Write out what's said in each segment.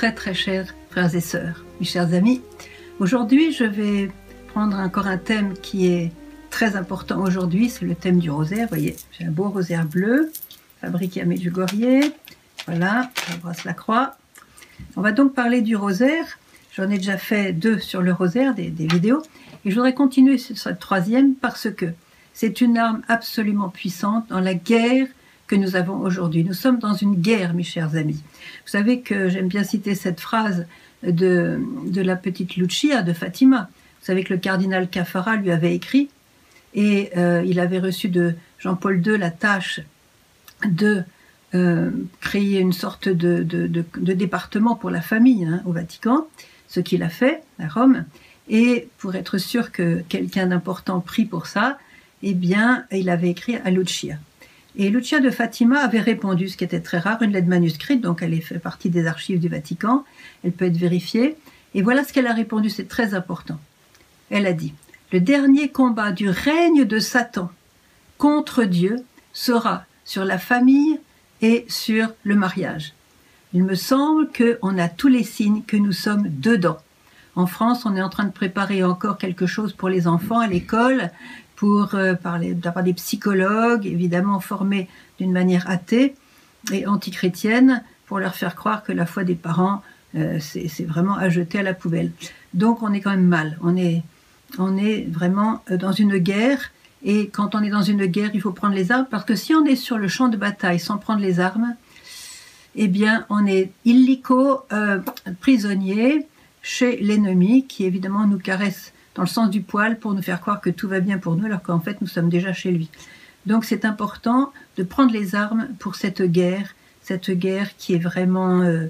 très très chers frères et sœurs, mes chers amis. Aujourd'hui, je vais prendre encore un thème qui est très important aujourd'hui, c'est le thème du rosaire. Vous voyez, j'ai un beau rosaire bleu, fabriqué à Medjugorje. Voilà, j'embrasse la croix. On va donc parler du rosaire. J'en ai déjà fait deux sur le rosaire, des, des vidéos. Et je voudrais continuer sur cette troisième parce que c'est une arme absolument puissante dans la guerre que nous avons aujourd'hui. Nous sommes dans une guerre, mes chers amis. Vous savez que j'aime bien citer cette phrase de, de la petite Lucia de Fatima. Vous savez que le cardinal Cafara lui avait écrit et euh, il avait reçu de Jean-Paul II la tâche de euh, créer une sorte de, de, de, département pour la famille hein, au Vatican, ce qu'il a fait à Rome. Et pour être sûr que quelqu'un d'important prie pour ça, eh bien, il avait écrit à Lucia. Et Lucia de Fatima avait répondu, ce qui était très rare, une lettre manuscrite, donc elle fait partie des archives du Vatican, elle peut être vérifiée. Et voilà ce qu'elle a répondu, c'est très important. Elle a dit, le dernier combat du règne de Satan contre Dieu sera sur la famille et sur le mariage. Il me semble qu'on a tous les signes que nous sommes dedans. En France, on est en train de préparer encore quelque chose pour les enfants à l'école, pour euh, parler d'avoir des psychologues, évidemment formés d'une manière athée et antichrétienne, pour leur faire croire que la foi des parents, euh, c'est vraiment à jeter à la poubelle. Donc on est quand même mal, on est, on est vraiment euh, dans une guerre, et quand on est dans une guerre, il faut prendre les armes, parce que si on est sur le champ de bataille sans prendre les armes, eh bien on est illico, prisonnier chez l'ennemi, qui évidemment nous caresse dans le sens du poil pour nous faire croire que tout va bien pour nous alors qu'en fait nous sommes déjà chez lui. Donc c'est important de prendre les armes pour cette guerre, cette guerre qui est vraiment euh,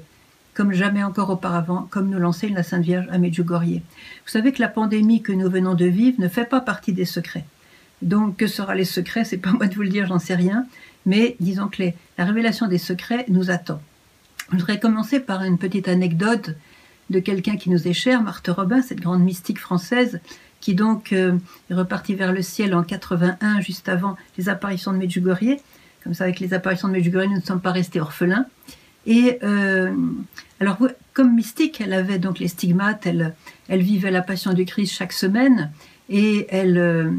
comme jamais encore auparavant, comme nous l'enseigne la Sainte Vierge à Medjugorje. Vous savez que la pandémie que nous venons de vivre ne fait pas partie des secrets. Donc que sera les secrets? C'est pas moi de vous le dire, j'en sais rien. Mais disons que la révélation des secrets nous attend. Je voudrais commencer par une petite anecdote de quelqu'un qui nous est cher, Marthe Robin, cette grande mystique française, qui donc euh, est repartie vers le ciel en 81, juste avant les apparitions de Medjugorje. Comme ça, avec les apparitions de Medjugorje, nous ne sommes pas restés orphelins. Et euh, alors, comme mystique, elle avait donc les stigmates, elle, vivait la passion du Christ chaque semaine et elle, euh,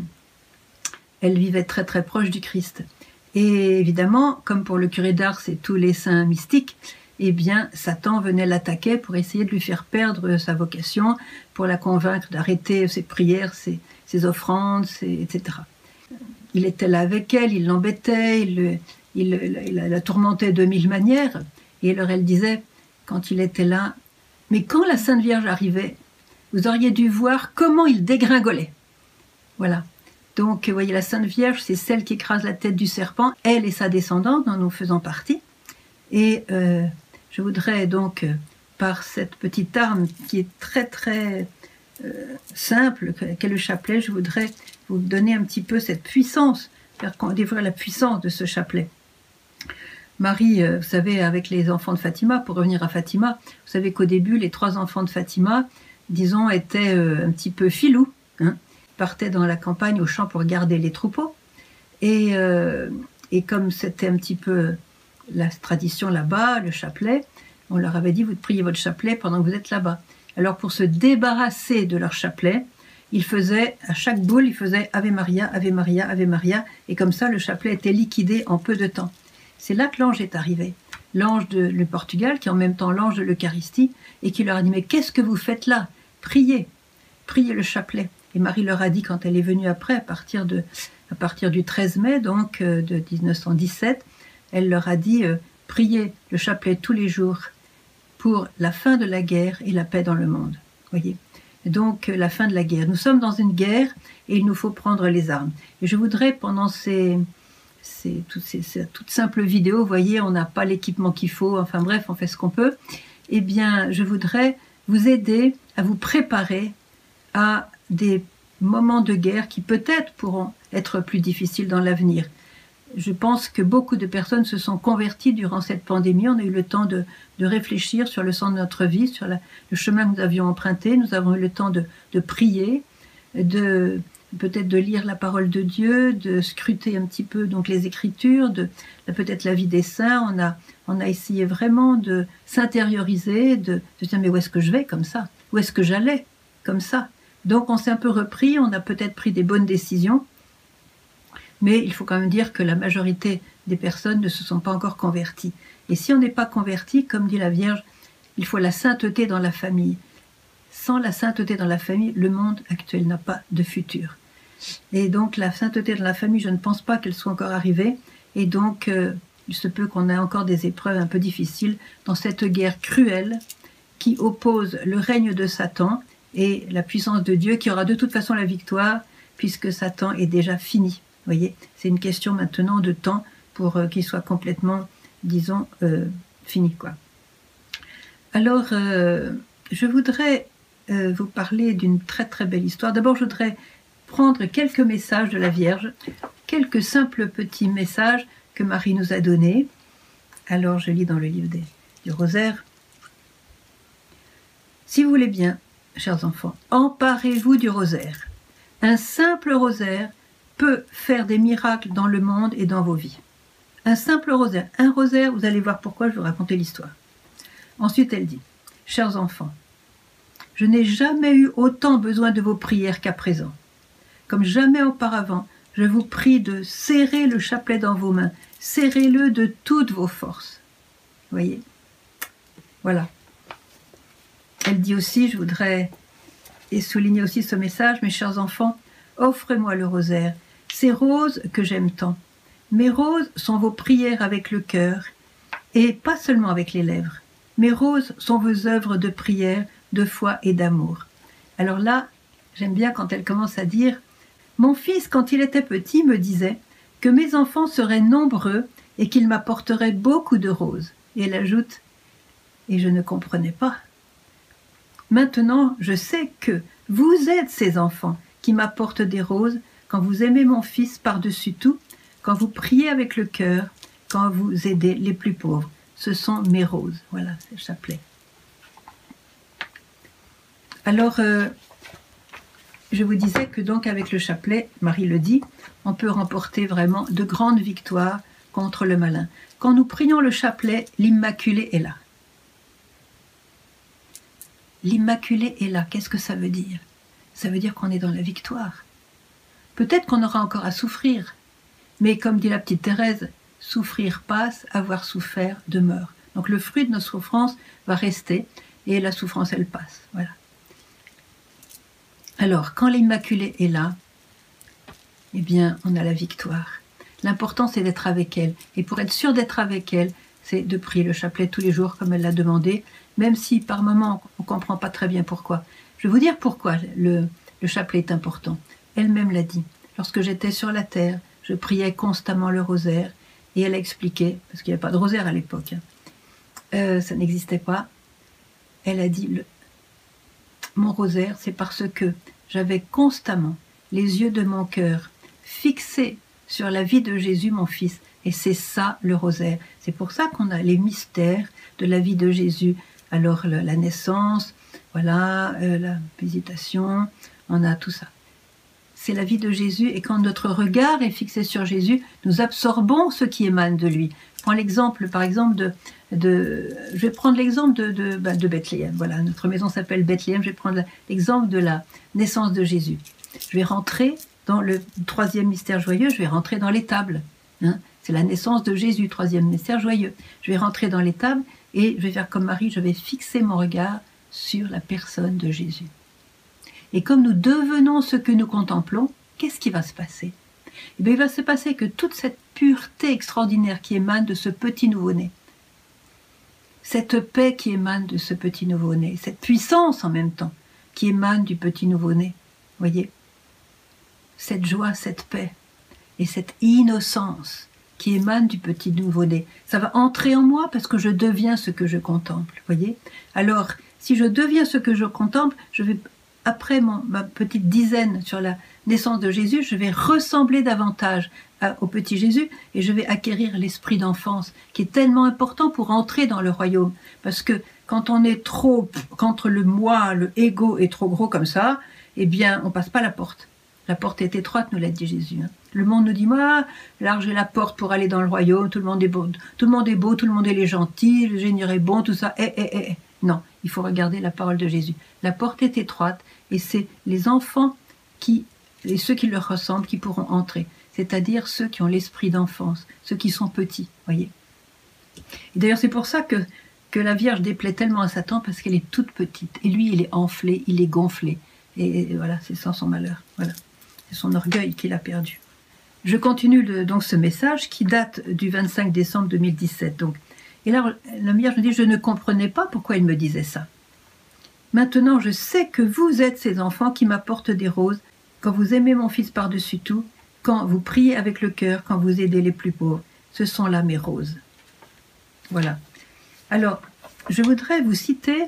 elle vivait très très proche du Christ. Et évidemment, comme pour le curé d'Ars et tous les saints mystiques, eh bien, Satan venait l'attaquer pour essayer de lui faire perdre sa vocation, pour la convaincre d'arrêter ses prières, ses, offrandes, etc. Il était là avec elle, il l'embêtait, il, la tourmentait de mille manières. Et alors elle disait, quand il était là, mais quand la Sainte Vierge arrivait, vous auriez dû voir comment il dégringolait. Voilà. Donc, vous voyez, la Sainte Vierge, c'est celle qui écrase la tête du serpent, elle et sa descendante, dont nous faisons partie. Et euh, je voudrais donc, euh, par cette petite arme qui est très très euh, simple, qu'est le chapelet, je voudrais vous donner un petit peu cette puissance, faire découvrir la puissance de ce chapelet. Marie, euh, vous savez, avec les enfants de Fatima, pour revenir à Fatima, vous savez qu'au début, les trois enfants de Fatima, disons, étaient un petit peu filous, hein, partaient dans la campagne au champ pour garder les troupeaux. Et comme c'était un petit peu la tradition là-bas, le chapelet, on leur avait dit, vous priez votre chapelet pendant que vous êtes là-bas. Alors pour se débarrasser de leur chapelet, ils faisaient, à chaque boule, ils faisaient Ave Maria, Ave Maria, Ave Maria, et comme ça, le chapelet était liquidé en peu de temps. C'est là que l'ange est arrivé. L'ange de le Portugal, qui est en même temps l'ange de l'Eucharistie, et qui leur a dit, mais qu'est-ce que vous faites là? Priez, priez le chapelet. Et Marie leur a dit, quand elle est venue après, à partir, de, à partir du 13 mai, donc euh, de 1917, elle leur a dit euh, priez le chapelet tous les jours pour la fin de la guerre et la paix dans le monde. Voyez. Donc euh, la fin de la guerre. Nous sommes dans une guerre et il nous faut prendre les armes. Et je voudrais pendant ces, ces, toutes ces, simples vidéos, voyez, on n'a pas l'équipement qu'il faut, enfin bref, on fait ce qu'on peut. Eh bien, je voudrais vous aider à vous préparer à des moments de guerre qui peut-être pourront être plus difficiles dans l'avenir je pense que beaucoup de personnes se sont converties durant cette pandémie. On a eu le temps de, réfléchir sur le sens de notre vie, sur le chemin que nous avions emprunté. Nous avons eu le temps de, prier, de peut-être de lire la parole de Dieu, de scruter un petit peu donc les Écritures, de peut-être la vie des saints. On a, on a essayé vraiment de s'intérioriser, de, se dire mais où est-ce que je vais comme ça? Où est-ce que j'allais comme ça? Donc on s'est un peu repris, on a peut-être pris des bonnes décisions, mais il faut quand même dire que la majorité des personnes ne se sont pas encore converties. Et si on n'est pas converti, comme dit la Vierge, il faut la sainteté dans la famille. Sans la sainteté dans la famille, le monde actuel n'a pas de futur. Et donc la sainteté dans la famille, je ne pense pas qu'elle soit encore arrivée. Et donc euh, il se peut qu'on ait encore des épreuves un peu difficiles dans cette guerre cruelle qui oppose le règne de Satan et la puissance de Dieu qui aura de toute façon la victoire puisque Satan est déjà fini. Voyez, c'est une question maintenant de temps pour euh, qu'il soit complètement, disons, euh, fini quoi. Alors, je voudrais vous parler d'une très très belle histoire. D'abord, je voudrais prendre quelques messages de la Vierge, quelques simples petits messages que Marie nous a donnés. Alors je lis dans le livre du rosaire. Si vous voulez bien, chers enfants, emparez-vous du rosaire. Un simple rosaire peut faire des miracles dans le monde et dans vos vies. Un simple rosaire. Un rosaire, vous allez voir pourquoi, je vous raconter l'histoire. Ensuite, elle dit, chers enfants, je n'ai jamais eu autant besoin de vos prières qu'à présent comme jamais auparavant, je vous prie de serrer le chapelet dans vos mains. Serrez-le de toutes vos forces. Voyez? Voilà. Elle dit aussi, je voudrais et souligner aussi ce message, mes chers enfants, offrez-moi le rosaire, ces roses que j'aime tant. Mes roses sont vos prières avec le cœur, et pas seulement avec les lèvres. Mes roses sont vos œuvres de prière, de foi et d'amour. Alors là, j'aime bien quand elle commence à dire mon fils, quand il était petit, me disait que mes enfants seraient nombreux et qu'ils m'apporteraient beaucoup de roses. Et elle ajoute Et je ne comprenais pas. Maintenant, je sais que vous êtes ces enfants qui m'apportent des roses quand vous aimez mon fils par-dessus tout, quand vous priez avec le cœur, quand vous aidez les plus pauvres. Ce sont mes roses. Voilà, c'est le chapelet. Alors, euh, je vous disais que donc avec le chapelet, Marie le dit, on peut remporter vraiment de grandes victoires contre le malin. Quand nous prions le chapelet, l'Immaculée est là. L'Immaculée est là. Qu'est-ce que ça veut dire? Ça veut dire qu'on est dans la victoire. Peut-être qu'on aura encore à souffrir, mais comme dit la petite Thérèse, souffrir passe, avoir souffert demeure. Donc le fruit de nos souffrances va rester et la souffrance, elle passe. Voilà. Alors, quand l'Immaculée est là, eh bien, on a la victoire. L'important, c'est d'être avec elle. Et pour être sûr d'être avec elle, c'est de prier le chapelet tous les jours, comme elle l'a demandé, même si par moments on ne comprend pas très bien pourquoi. Je vais vous dire pourquoi le, chapelet est important. Elle-même l'a dit. Lorsque j'étais sur la terre, je priais constamment le rosaire, et elle a expliqué, parce qu'il n'y avait pas de rosaire à l'époque, hein. euh, ça n'existait pas. Elle a dit mon rosaire, c'est parce que j'avais constamment les yeux de mon cœur fixés sur la vie de Jésus, mon Fils. Et c'est ça le rosaire. C'est pour ça qu'on a les mystères de la vie de Jésus. Alors la, naissance, voilà, euh, la visitation, on a tout ça. C'est la vie de Jésus et quand notre regard est fixé sur Jésus, nous absorbons ce qui émane de lui. Je prends l'exemple, par exemple, de, je vais prendre l'exemple de, bah, de, Bethléem. Voilà, notre maison s'appelle Bethléem. Je vais prendre l'exemple de la naissance de Jésus. Je vais rentrer dans le troisième mystère joyeux, je vais rentrer dans l'étable. Hein. C'est la naissance de Jésus, troisième mystère joyeux. Je vais rentrer dans l'étable et je vais faire comme Marie, je vais fixer mon regard sur la personne de Jésus. Et comme nous devenons ce que nous contemplons, qu'est-ce qui va se passer? Eh bien, Il va se passer que toute cette pureté extraordinaire qui émane de ce petit nouveau-né, cette paix qui émane de ce petit nouveau-né, cette puissance en même temps qui émane du petit nouveau-né. Voyez Cette joie, cette paix et cette innocence qui émane du petit nouveau-né. Ça va entrer en moi parce que je deviens ce que je contemple. Voyez? Alors, si je deviens ce que je contemple, je vais après ma petite dizaine sur la naissance de Jésus, je vais ressembler davantage au petit Jésus et je vais acquérir l'esprit d'enfance qui est tellement important pour entrer dans le royaume. Parce que quand on est trop, quand le moi, le ego est trop gros comme ça, eh bien, on passe pas la porte. La porte est étroite, nous l'a dit Jésus. Hein. Le monde nous dit, moi, large est la porte pour aller dans le royaume, tout le monde est beau, tout le monde est beau, tout le monde est gentil, le Seigneur est bon, tout ça. Eh, eh, eh, eh. Non, il faut regarder la parole de Jésus. La porte est étroite et c'est les enfants qui, et ceux qui leur ressemblent, qui pourront entrer. C'est-à-dire ceux qui ont l'esprit d'enfance, ceux qui sont petits, voyez. D'ailleurs, c'est pour ça que, que la Vierge déplaît tellement à Satan parce qu'elle est toute petite. Et lui, il est enflé, il est gonflé. Et, voilà, c'est sans son malheur. Voilà. C'est son orgueil qu'il a perdu. Je continue donc ce message qui date du 25 décembre 2017. Donc, et là, la Vierge me dit, je ne comprenais pas pourquoi il me disait ça. Maintenant, je sais que vous êtes ces enfants qui m'apportent des roses, quand vous aimez mon fils par-dessus tout, quand vous priez avec le cœur, quand vous aidez les plus pauvres. Ce sont là mes roses. Voilà. Alors, je voudrais vous citer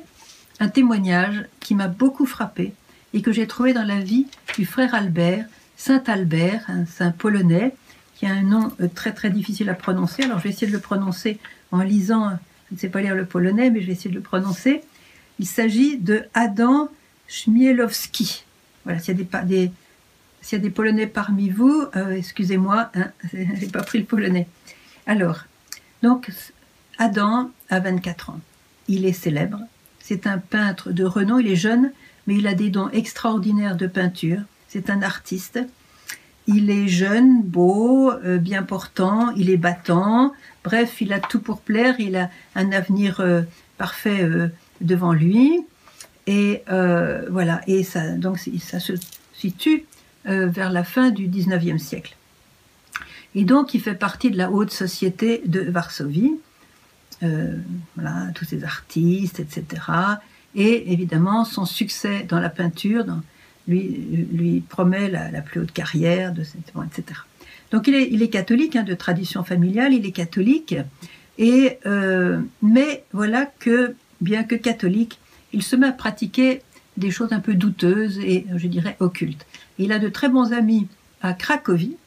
un témoignage qui m'a beaucoup frappé et que j'ai trouvé dans la vie du frère Albert, Saint Albert, un saint polonais, qui a un nom euh, très très difficile à prononcer. Alors je vais essayer de le prononcer en lisant, je ne sais pas lire le polonais, mais je vais essayer de le prononcer. Il s'agit de Adam Chmielowski. Voilà, s'il y a des, Polonais parmi vous, euh, excusez-moi, hein, je n'ai pas pris le polonais. Alors, donc, Adam a 24 ans. Il est célèbre. C'est un peintre de renom. Il est jeune, mais il a des dons extraordinaires de peinture. C'est un artiste. Il est jeune, beau, euh, bien portant, il est battant. Bref, il a tout pour plaire. Il a un avenir euh, parfait devant lui. Et voilà. Et ça, donc, ça se situe euh, vers la fin du 19e siècle. Et donc, il fait partie de la haute société de Varsovie, euh, voilà, tous ces artistes, etc. Et évidemment, son succès dans la peinture lui, lui promet la, plus haute carrière, etc. Donc, il est, il est catholique, hein, de tradition familiale, il est catholique, et, euh, mais voilà que, bien que catholique, il se met à pratiquer des choses un peu douteuses et, je dirais, occultes. Il a de très bons amis à Cracovie.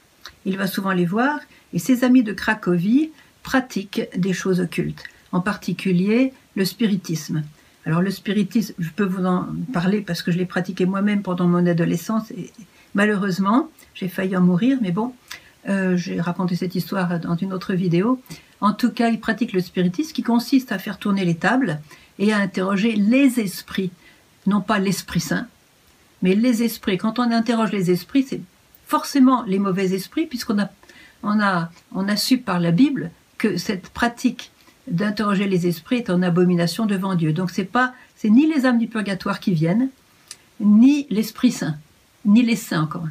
Il va souvent les voir. Et ses amis de Cracovie pratiquent des choses occultes, en particulier le spiritisme. Alors le spiritisme, je peux vous en parler parce que je l'ai pratiqué moi-même pendant mon adolescence et malheureusement, j'ai failli en mourir, mais bon, euh, j'ai raconté cette histoire dans une autre vidéo. En tout cas, il pratique le spiritisme qui consiste à faire tourner les tables et à interroger les esprits, non pas l'Esprit Saint, mais les esprits, quand on interroge les esprits, c'est forcément les mauvais esprits, puisqu'on a, on a, on a su par la Bible que cette pratique d'interroger les esprits est en abomination devant Dieu. Donc c'est pas, c'est ni les âmes du purgatoire qui viennent, ni l'Esprit Saint, ni les saints encore,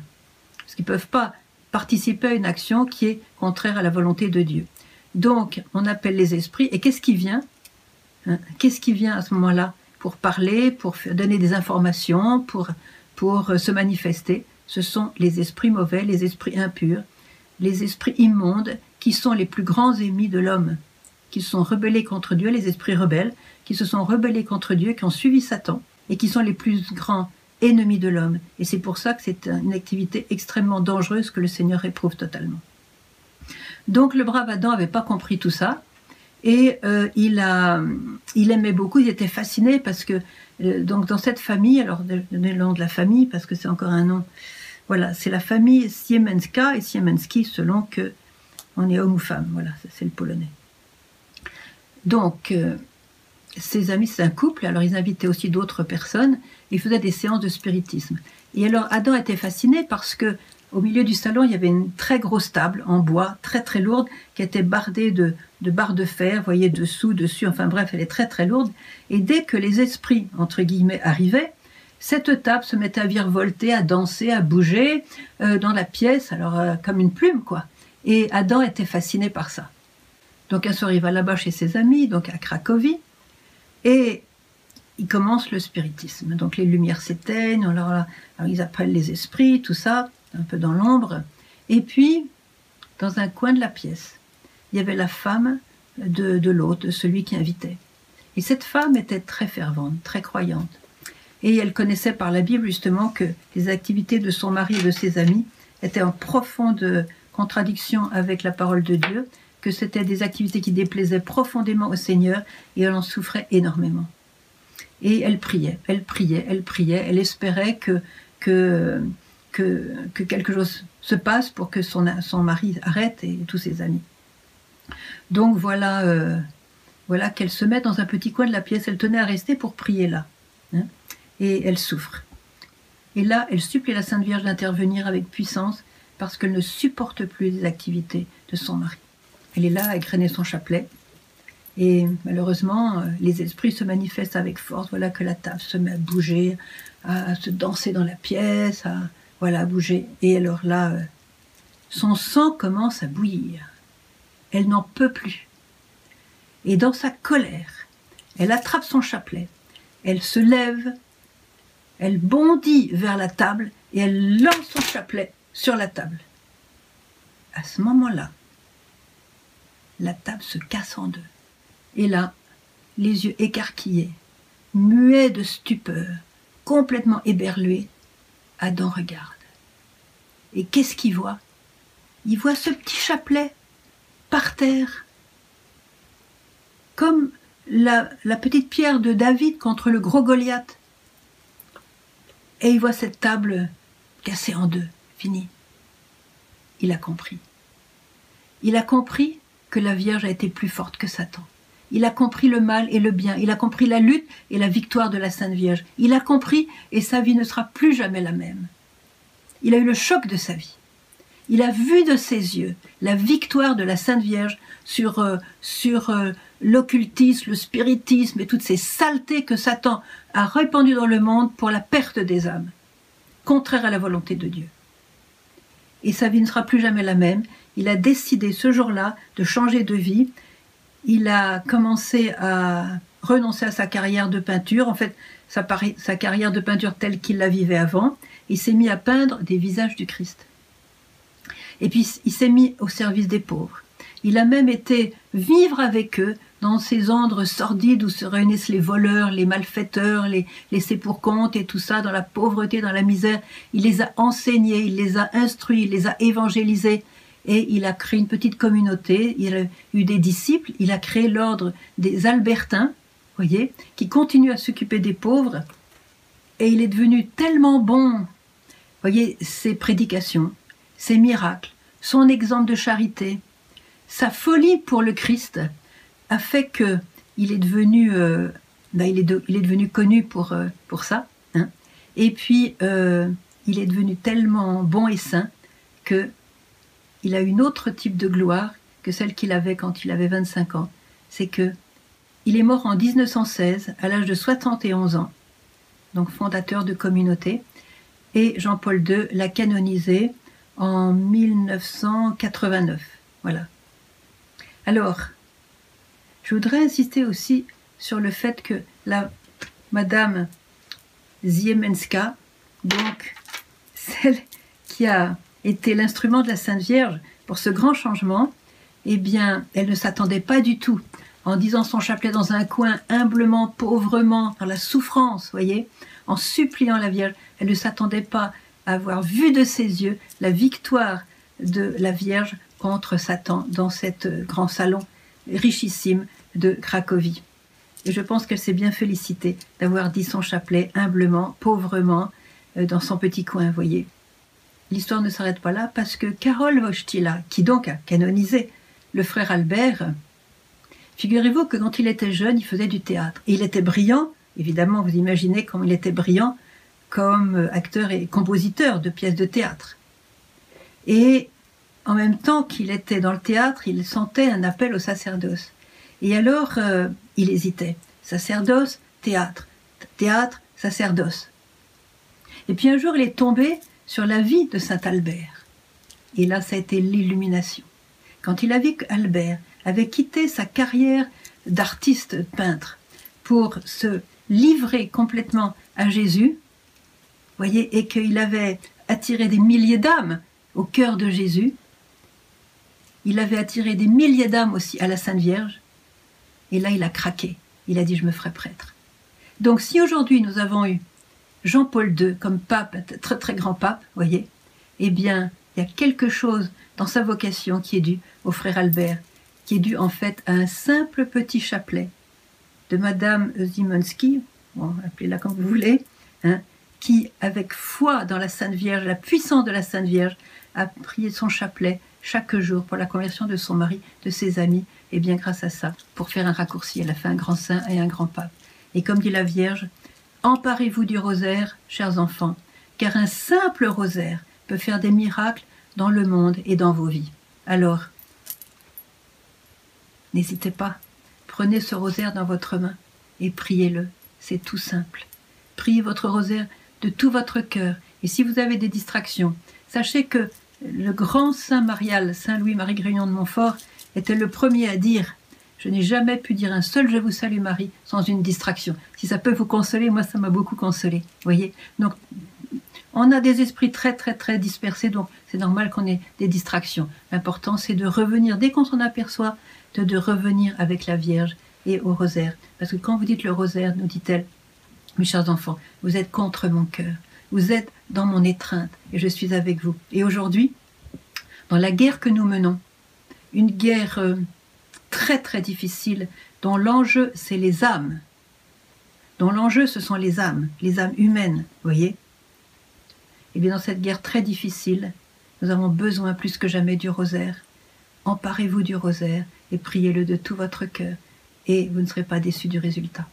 parce qu'ils peuvent pas participer à une action qui est contraire à la volonté de Dieu. Donc on appelle les esprits, et qu'est-ce qui vient hein Qu'est-ce qui vient à ce moment-là pour parler, pour donner des informations, pour euh, se manifester, ce sont les esprits mauvais, les esprits impurs, les esprits immondes qui sont les plus grands ennemis de l'homme, qui sont rebellés contre Dieu, les esprits rebelles, qui se sont rebellés contre Dieu, qui ont suivi Satan et qui sont les plus grands ennemis de l'homme. Et c'est pour ça que c'est une activité extrêmement dangereuse que le Seigneur éprouve totalement. Donc le brave Adam n'avait pas compris tout ça. Et euh, il, a, il aimait beaucoup, il était fasciné parce que euh, donc dans cette famille, alors donner le nom de la famille parce que c'est encore un nom, voilà, c'est la famille Siemenska et Siemensky selon que on est homme ou femme, voilà, c'est le polonais. Donc euh, ses amis, c'est un couple, alors ils invitaient aussi d'autres personnes, ils faisaient des séances de spiritisme. Et alors Adam était fasciné parce que au milieu du salon, il y avait une très grosse table en bois, très très lourde, qui était bardée de, barres de fer, vous voyez, dessous, dessus, enfin bref, elle est très très lourde. Et dès que les esprits, entre guillemets, arrivaient, cette table se mettait à virevolter, à danser, à bouger euh, dans la pièce, alors euh, comme une plume, quoi. Et Adam était fasciné par ça. Donc un soir, il va là-bas chez ses amis, donc à Cracovie, et il commence le spiritisme. Donc les lumières s'éteignent, alors, alors, ils appellent les esprits, tout ça un peu dans l'ombre. Et puis, dans un coin de la pièce, il y avait la femme de, de l'hôte, celui qui invitait. Et cette femme était très fervente, très croyante. Et elle connaissait par la Bible justement que les activités de son mari et de ses amis étaient en profonde contradiction avec la parole de Dieu, que c'était des activités qui déplaisaient profondément au Seigneur et elle en souffrait énormément. Et elle priait, elle priait, elle priait, elle espérait que, que que, que quelque chose se passe pour que son, mari arrête et tous ses amis. Donc voilà, euh, voilà qu'elle se met dans un petit coin de la pièce. Elle tenait à rester pour prier là. Hein, et elle souffre. Et là, elle supplie la Sainte Vierge d'intervenir avec puissance parce qu'elle ne supporte plus les activités de son mari. Elle est là à égrener son chapelet. Et malheureusement, euh, les esprits se manifestent avec force. Voilà que la table se met à bouger, à se danser dans la pièce, à, voilà, bouger. Et alors là, euh, son sang commence à bouillir. Elle n'en peut plus. Et dans sa colère, elle attrape son chapelet, elle se lève, elle bondit vers la table et elle lance son chapelet sur la table. À ce moment-là, la table se casse en deux. Et là, les yeux écarquillés, muets de stupeur, complètement éberlué, Adam regarde. Et qu'est-ce qu'il voit? Il voit ce petit chapelet par terre, comme la, petite pierre de David contre le gros Goliath. Et il voit cette table cassée en deux, finie. Il a compris. Il a compris que la Vierge a été plus forte que Satan. Il a compris le mal et le bien. Il a compris la lutte et la victoire de la Sainte Vierge. Il a compris et sa vie ne sera plus jamais la même. Il a eu le choc de sa vie. Il a vu de ses yeux la victoire de la Sainte Vierge sur, euh, sur euh, l'occultisme, le spiritisme et toutes ces saletés que Satan a répandues dans le monde pour la perte des âmes, contraire à la volonté de Dieu. Et sa vie ne sera plus jamais la même. Il a décidé ce jour-là de changer de vie il a commencé à renoncer à sa carrière de peinture, en fait sa, carrière de peinture telle qu'il la vivait avant, il s'est mis à peindre des visages du Christ. Et puis il s'est mis au service des pauvres. Il a même été vivre avec eux dans ces andres sordides où se réunissent les voleurs, les malfaiteurs, les laissés pour compte et tout ça, dans la pauvreté, dans la misère. Il les a enseignés, il les a instruits, il les a évangélisés et il a créé une petite communauté, il a eu des disciples, il a créé l'ordre des Albertins, voyez, qui continue à s'occuper des pauvres, et il est devenu tellement bon, voyez, ses prédications, ses miracles, son exemple de charité, sa folie pour le Christ a fait que il est devenu, euh, ben, connu pour, euh, ça, hein. et puis euh, il est devenu tellement bon et saint que il a une autre type de gloire que celle qu'il avait quand il avait 25 ans. C'est que il est mort en 1916 à l'âge de 71 ans, donc fondateur de communauté, et Jean-Paul II l'a canonisé en 1989. Voilà. Alors, je voudrais insister aussi sur le fait que la Madame Ziemenska, donc celle qui a était l'instrument de la Sainte Vierge pour ce grand changement, eh bien, elle ne s'attendait pas du tout. En disant son chapelet dans un coin, humblement, pauvrement, dans la souffrance, voyez, en suppliant la Vierge, elle ne s'attendait pas à avoir vu de ses yeux la victoire de la Vierge contre Satan dans cet euh, grand salon richissime de Cracovie. Et je pense qu'elle s'est bien félicitée d'avoir dit son chapelet humblement, pauvrement, euh, dans son petit coin, voyez l'histoire ne s'arrête pas là parce que Karol Wojtyla, qui donc a canonisé le frère Albert, figurez-vous que quand il était jeune, il faisait du théâtre. Et il était brillant, évidemment, vous imaginez comme il était brillant comme acteur et compositeur de pièces de théâtre. Et en même temps qu'il était dans le théâtre, il sentait un appel au sacerdoce. Et alors, euh, il hésitait. Sacerdoce, théâtre. Théâtre, sacerdoce. Et puis un jour, il est tombé sur la vie de Saint Albert. Et là, ça a été l'illumination. Quand il a vu qu'Albert avait quitté sa carrière d'artiste peintre pour se livrer complètement à Jésus, voyez, et qu'il avait attiré des milliers d'âmes au cœur de Jésus, il avait attiré des milliers d'âmes aussi à la Sainte Vierge, et là il a craqué, il a dit je me ferai prêtre. Donc si aujourd'hui nous avons eu Jean-Paul II comme pape, très très grand pape, voyez, eh bien, il y a quelque chose dans sa vocation qui est dû au frère Albert, qui est dû en fait à un simple petit chapelet de Madame Zimonski, appelez-la comme vous voulez, hein, qui, avec foi dans la Sainte Vierge, la puissance de la Sainte Vierge, a prié son chapelet chaque jour pour la conversion de son mari, de ses amis, et bien grâce à ça, pour faire un raccourci, elle a fait un grand saint et un grand pape. Et comme dit la Vierge, emparez-vous du rosaire, chers enfants, car un simple rosaire peut faire des miracles dans le monde et dans vos vies. Alors, n'hésitez pas, prenez ce rosaire dans votre main et priez-le, c'est tout simple. Priez votre rosaire de tout votre cœur. Et si vous avez des distractions, sachez que le grand saint Marial, Saint Louis-Marie Grignon de Montfort, était le premier à dire Je n'ai jamais pu dire un seul Je vous salue Marie sans une distraction. Si ça peut vous consoler, moi ça m'a beaucoup consolé. voyez Donc, on a des esprits très très très dispersés, donc c'est normal qu'on ait des distractions. L'important c'est de revenir, dès qu'on s'en aperçoit, de, revenir avec la Vierge et au rosaire. Parce que quand vous dites le rosaire, nous dit-elle, mes chers enfants, vous êtes contre mon cœur. Vous êtes dans mon étreinte et je suis avec vous. Et aujourd'hui, dans la guerre que nous menons, une guerre euh, très très difficile dont l'enjeu c'est les âmes, dont l'enjeu ce sont les âmes, les âmes humaines, voyez Et eh bien dans cette guerre très difficile, nous avons besoin plus que jamais du rosaire. Emparez-vous du rosaire et priez-le de tout votre cœur et vous ne serez pas déçus du résultat.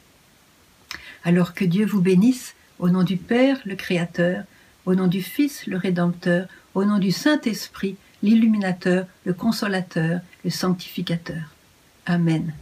Alors que Dieu vous bénisse au nom du Père, le Créateur, au nom du Fils, le Rédempteur, au nom du Saint-Esprit, l'illuminateur, le consolateur, le sanctificateur. Amen.